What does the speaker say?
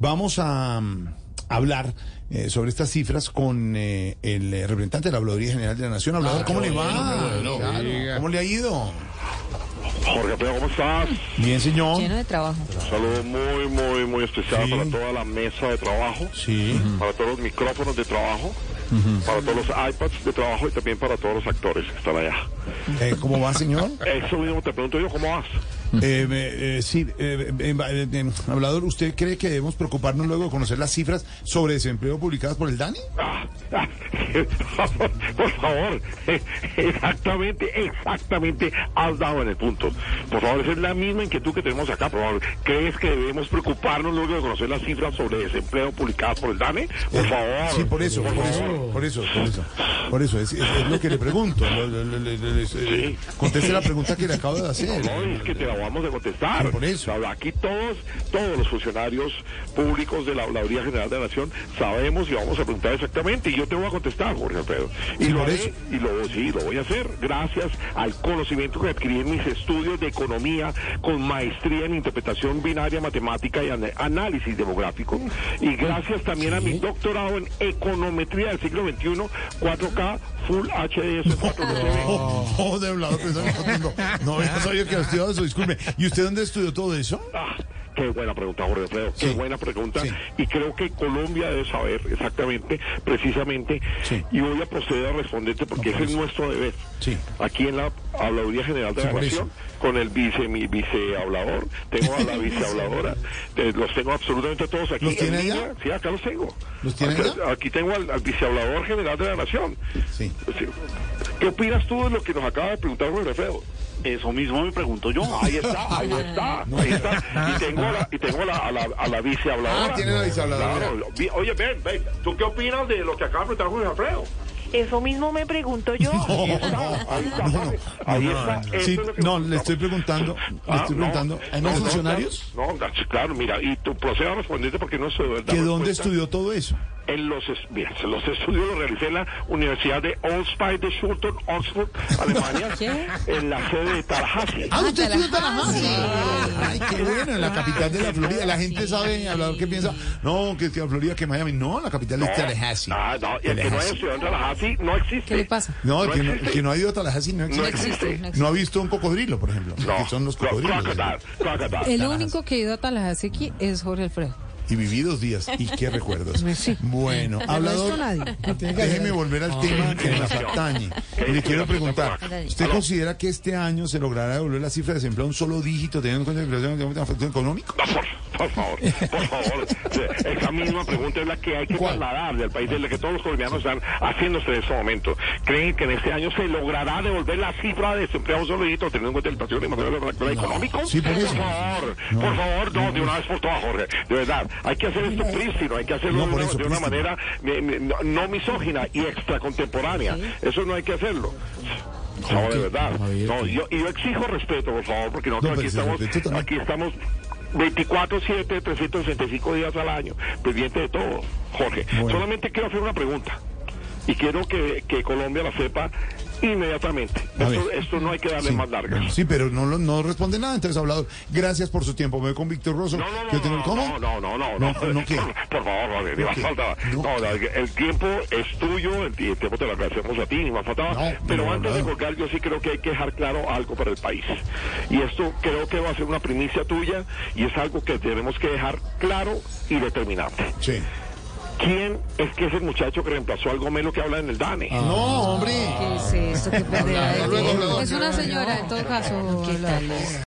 Vamos a mm, hablar eh, sobre estas cifras con eh, el representante de la Habladuría General de la Nación. Hablador, ¿cómo le va? Claro, ¿Cómo le ha ido? Jorge Pedro, ¿cómo estás? Bien, señor. Lleno de trabajo. Un saludo muy, muy, muy especial Sí. para toda la mesa de trabajo, Sí. para todos los micrófonos de trabajo, para todos los iPads de trabajo y también para todos los actores que están allá. Eh, ¿Cómo va, señor? Eso mismo te pregunto yo, ¿cómo vas? Eh, eh, eh, sí, eh, eh, eh, eh, hablador, ¿usted cree que debemos preocuparnos luego de conocer las cifras sobre desempleo publicadas por el DANI? Por favor, exactamente, exactamente, has dado en el punto. Por favor, esa es la misma inquietud que tenemos acá. Por favor, ¿crees que debemos preocuparnos luego de conocer las cifras sobre desempleo publicadas por el DANE? Por favor. Sí, por eso, por eso, por eso, por eso. Por eso, es, es- es lo que le pregunto. Eh, Conteste la pregunta que le acabo de hacer. No, es que te la vamos a contestar. Por eso. Aquí todos, todos los funcionarios públicos de la Habladuría General de la Nación sabemos y vamos a preguntar exactamente. Y yo te voy a contestar, Jorge Alfredo. Y Sí, lo haré, eso. y lo, sí, lo voy a hacer gracias al conocimiento que adquirí en mis estudios de economía con maestría en interpretación binaria, matemática y análisis demográfico. Y gracias también a mi doctorado en econometría del siglo XXI, 4K, Full HD, 4 Oh, oh, de que no. No, estudiado eso, disculpe. ¿Y usted dónde estudió todo eso? Ah, qué buena pregunta, Jorge Alfredo. Qué buena pregunta. Sí. Y creo que Colombia debe saber exactamente, precisamente, Sí. y voy a proceder a responderte porque No, ese es nuestro deber. Sí. Aquí en la Habladuría General de la Nación, con el vice, mi vicehablador, tengo a la vicehabladora, eh, los tengo absolutamente todos aquí. ¿Los tiene en allá? Sí, acá los tengo. ¿Los tiene Acá- allá? Aquí tengo al, al vicehablador general de la Nación. Sí. ¿Qué opinas tú de lo que nos acaba de preguntar Jorge Alfredo? Eso mismo me pregunto yo. Ahí está, ahí está, ahí está. Y tengo a la, y tengo a la, a la, a la vicehabladora. Ah, tiene la vicehabladora. Claro. Oye, ven, ven. ¿Tú qué opinas de lo que acaba de preguntar Jorge Alfredo? Eso mismo me pregunto yo. Ahí está, ahí está. No, le estoy preguntando, le Ah, estoy no, preguntando, ¿hay más no, funcionarios? No, no, claro, mira, y tú procedo a responderte porque no soy verdad. ¿Que dónde estudió todo eso? En los, mira, los estudios los realicé en la Universidad de Allspice de Schulton, Oxford, Alemania, ¿Qué? en la sede de Tallahassee. Ah, usted estudió en Tallahassee. Ay, qué bueno, en la capital de la Florida. La gente sabe, hablador, que piensa, no, que es que Florida, que Miami. No, la capital es Tallahassee. Ah, no, y el que no haya Tallahassee. estudiado en Tallahassee no existe. ¿Qué le pasa? No, el No que no, el que no ha ido a Tallahassee no existe. No existe. No ha visto un cocodrilo, por ejemplo. No, que son los cocodrilos. El único que ha ido a Tallahassee aquí es Jorge Alfredo. Y viví dos días. Y qué recuerdos. Sí. Bueno, resto hablador, nadie. déjeme volver al tema que nos atañe. Y le quiero preguntar, ¿usted considera que este año se logrará devolver la cifra de desempleo a un solo dígito teniendo en cuenta la inflación? No, por, por favor, por favor. Esa misma pregunta es la que hay que ¿Cuál? trasladar del país, de la que todos los colombianos están haciéndose en este momento. ¿Creen que en este año se logrará devolver la cifra de desempleo a un solo dígito teniendo en cuenta la inflación y el efecto económico? Sí, por favor, por favor, no, de una vez por todas, Jorge. De verdad, hay que hacer esto prístino, hay que hacerlo No, de, una, eso, de una prístino. manera no, no misógina y extracontemporánea. Eso no hay que hacerlo. No, de verdad. No, yo, y yo exijo respeto, por favor, porque No, nosotros aquí estamos, aquí estamos 24-7, 365 días al año, pendiente de todo, Jorge. Bueno. Solamente quiero hacer una pregunta y quiero que, que Colombia la sepa inmediatamente. Esto, esto no hay que darle Sí, más largas. sí, pero no, no responde nada, entonces hablador. Gracias por su tiempo. Me voy con Víctor Rosso. No, no, no, Yo tengo- no, ¿Cómo? no, no, no, no, No, no, ¿qué? Por, favor, Jorge, ni ¿No más faltaba. No. El tiempo es tuyo, el, el tiempo te lo agradecemos a ti, ni más faltaba. Pero antes de colgar, yo sí creo que hay que dejar claro algo para el país. Y esto creo que va a ser una primicia tuya y es algo que tenemos que dejar claro y determinante. Sí. ¿Quién es que es el muchacho que reemplazó al Gomelo que habla en el DANE? No, hombre. ¿Qué es esto? ¿Qué de tiempo? Es una señora, en todo caso. ¿Qué tal?